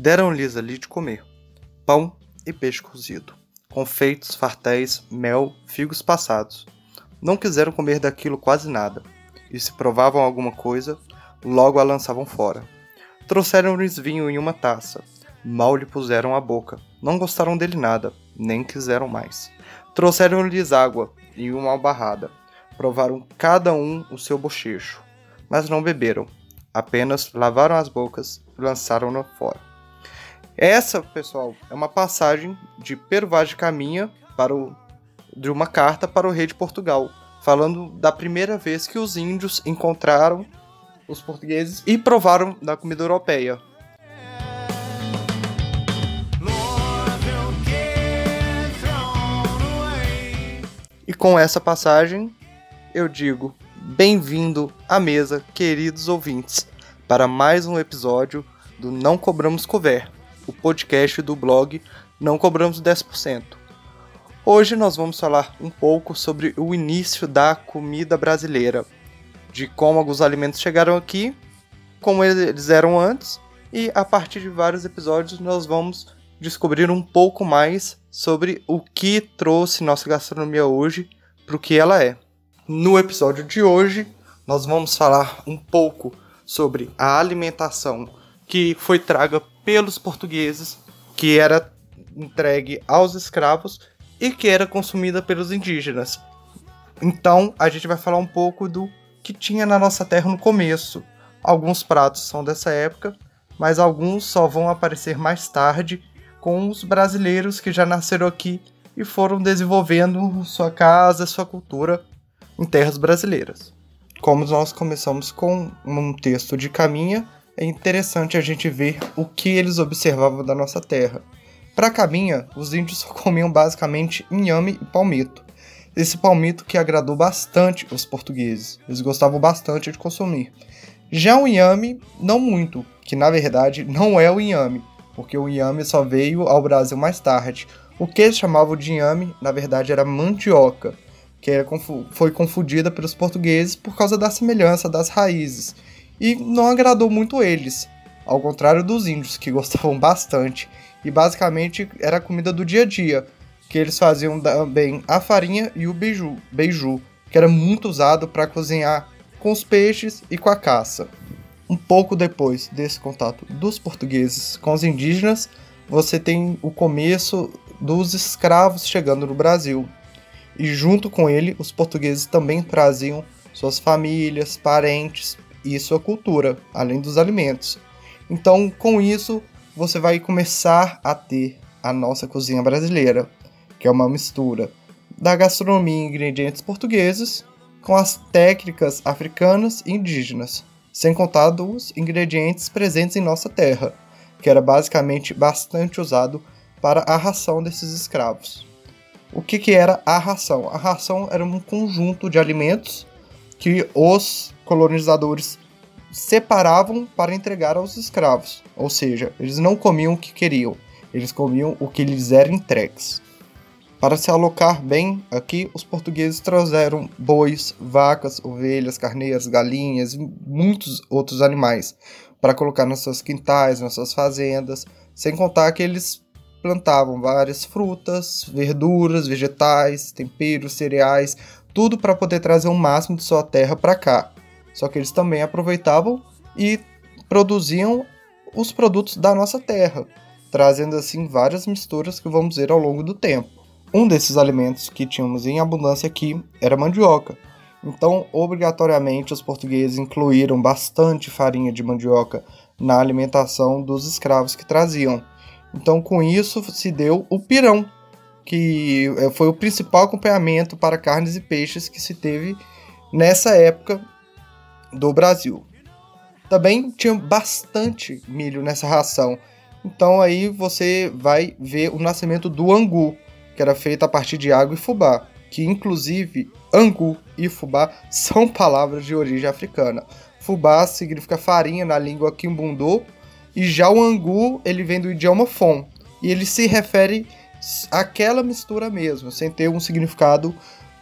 Deram-lhes ali de comer pão e peixe cozido, confeitos, fartéis, mel, figos passados. Não quiseram comer daquilo quase nada, e se provavam alguma coisa, logo a lançavam fora. Trouxeram-lhes vinho em uma taça, mal lhe puseram a boca, não gostaram dele nada, nem quiseram mais. Trouxeram-lhes água em uma albarrada, provaram cada um o seu bochecho, mas não beberam, apenas lavaram as bocas e lançaram-no fora. Essa, pessoal, é uma passagem de Pero Vaz de Caminha para o, de uma carta para o rei de Portugal, falando da primeira vez que os índios encontraram os portugueses e provaram da comida europeia. E com essa passagem, eu digo bem-vindo à mesa, queridos ouvintes, para mais um episódio do Não Cobramos Cover o podcast do blog Não Cobramos 10%. Hoje nós vamos falar um pouco sobre o início da comida brasileira, de como alguns alimentos chegaram aqui, como eles eram antes, e a partir de vários episódios nós vamos descobrir um pouco mais sobre o que trouxe nossa gastronomia hoje para o que ela é. No episódio de hoje, nós vamos falar um pouco sobre a alimentação que foi traga pelos portugueses, que era entregue aos escravos e que era consumida pelos indígenas. Então, a gente vai falar um pouco do que tinha na nossa terra no começo. Alguns pratos são dessa época, mas alguns só vão aparecer mais tarde com os brasileiros que já nasceram aqui e foram desenvolvendo sua casa, sua cultura em terras brasileiras. Como nós começamos com um texto de Caminha, é interessante a gente ver o que eles observavam da nossa terra. Para Caminha, os índios comiam basicamente inhame e palmito. Esse palmito que agradou bastante os portugueses, eles gostavam bastante de consumir. Já o inhame, não muito, que na verdade não é o inhame, porque o inhame só veio ao Brasil mais tarde. O que eles chamavam de inhame, na verdade, era mandioca, que foi confundida pelos portugueses por causa da semelhança das raízes e não agradou muito eles, ao contrário dos índios, que gostavam bastante, e basicamente era a comida do dia a dia, que eles faziam também a farinha e o beiju, beiju que era muito usado para cozinhar com os peixes e com a caça. Um pouco depois desse contato dos portugueses com os indígenas, você tem o começo dos escravos chegando no Brasil. E junto com ele, os portugueses também traziam suas famílias, parentes, e sua cultura, além dos alimentos. Então, com isso, você vai começar a ter a nossa cozinha brasileira, que é uma mistura da gastronomia e ingredientes portugueses com as técnicas africanas e indígenas, sem contar dos ingredientes presentes em nossa terra, que era basicamente bastante usado para a ração desses escravos. O que, que era a ração? A ração era um conjunto de alimentos que os colonizadores separavam para entregar aos escravos, ou seja, eles não comiam o que queriam, eles comiam o que lhes era entregues. Para se alocar bem aqui, os portugueses trouxeram bois, vacas, ovelhas, carneiras, galinhas e muitos outros animais para colocar nas suas quintais, nas suas fazendas, sem contar que eles plantavam várias frutas, verduras, vegetais, temperos, cereais, tudo para poder trazer o máximo de sua terra para cá. Só que eles também aproveitavam e produziam os produtos da nossa terra, trazendo assim várias misturas que vamos ver ao longo do tempo. Um desses alimentos que tínhamos em abundância aqui era mandioca. Então, obrigatoriamente, os portugueses incluíram bastante farinha de mandioca na alimentação dos escravos que traziam. Então, com isso, se deu o pirão, que eh, foi o principal acompanhamento para carnes e peixes que se teve nessa época do Brasil. Também tinha bastante milho nessa ração. Então aí você vai ver o nascimento do angu, que era feito a partir de água e fubá, que inclusive angu e fubá são palavras de origem africana. Fubá significa farinha na língua quimbundô e já o angu ele vem do idioma fon e ele se refere àquela mistura mesmo, sem ter um significado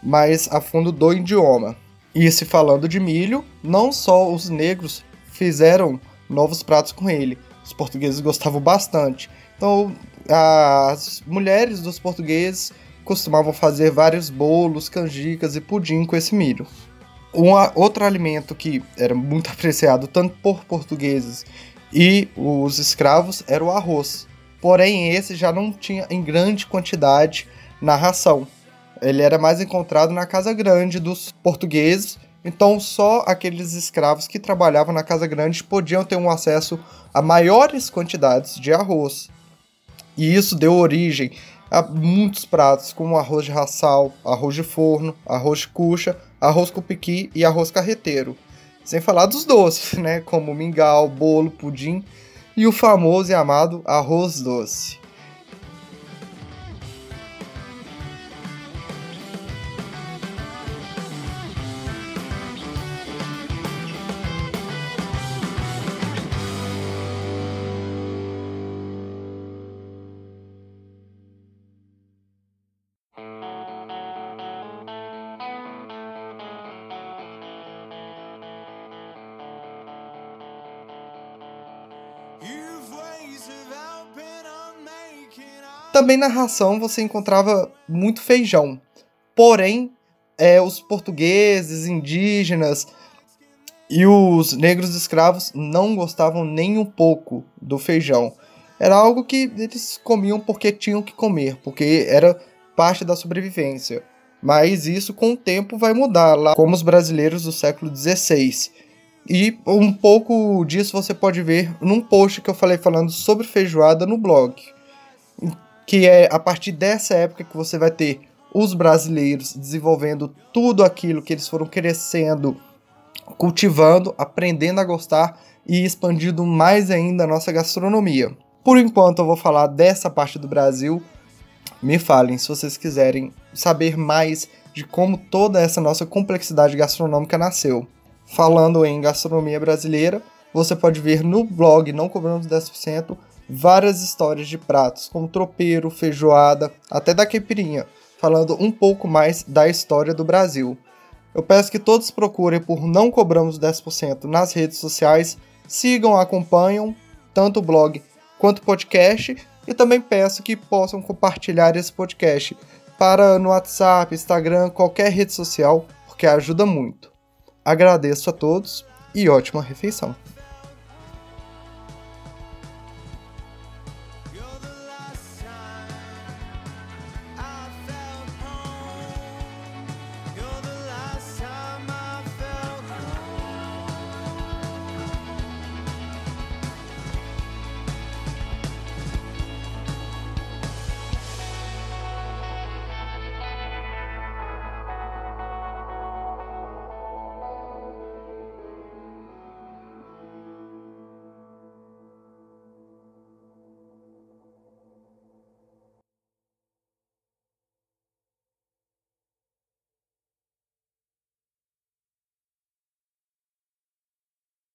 mais a fundo do idioma. E se falando de milho, não só os negros fizeram novos pratos com ele, Os portugueses gostavam bastante. Então, as mulheres dos portugueses costumavam fazer vários bolos, canjicas e pudim com esse milho. Um outro alimento que era muito apreciado tanto por portugueses e os escravos era o arroz. Porém, esse já não tinha em grande quantidade na ração. Ele era mais encontrado na casa grande dos portugueses, então só aqueles escravos que trabalhavam na casa grande podiam ter um acesso a maiores quantidades de arroz. E isso deu origem a muitos pratos, como arroz de raçal, arroz de forno, arroz de cucha, arroz com piqui e arroz carreteiro. Sem falar dos doces, né, como mingau, bolo, pudim e o famoso e amado arroz doce. Também na ração você encontrava muito feijão. Porém, é, os portugueses, indígenas e os negros escravos não gostavam nem um pouco do feijão. Era algo que eles comiam porque tinham que comer, porque era parte da sobrevivência. Mas isso com o tempo vai mudar, lá como os brasileiros do século XVI. E um pouco disso você pode ver num post que eu falei falando sobre feijoada no blog que é a partir dessa época que você vai ter os brasileiros desenvolvendo tudo aquilo que eles foram crescendo, cultivando, aprendendo a gostar e expandindo mais ainda a nossa gastronomia. Por enquanto eu vou falar dessa parte do Brasil. Me falem se vocês quiserem saber mais de como toda essa nossa complexidade gastronômica nasceu. Falando em gastronomia brasileira, você pode ver no blog Não Cobramos 10% várias histórias de pratos, como tropeiro, feijoada, até da caipirinha, falando um pouco mais da história do Brasil. Eu peço que todos procurem por Não Cobramos 10% nas redes sociais, sigam, acompanham tanto o blog quanto o podcast e também peço que possam compartilhar esse podcast para no WhatsApp, Instagram, qualquer rede social, porque ajuda muito. Agradeço a todos e ótima refeição.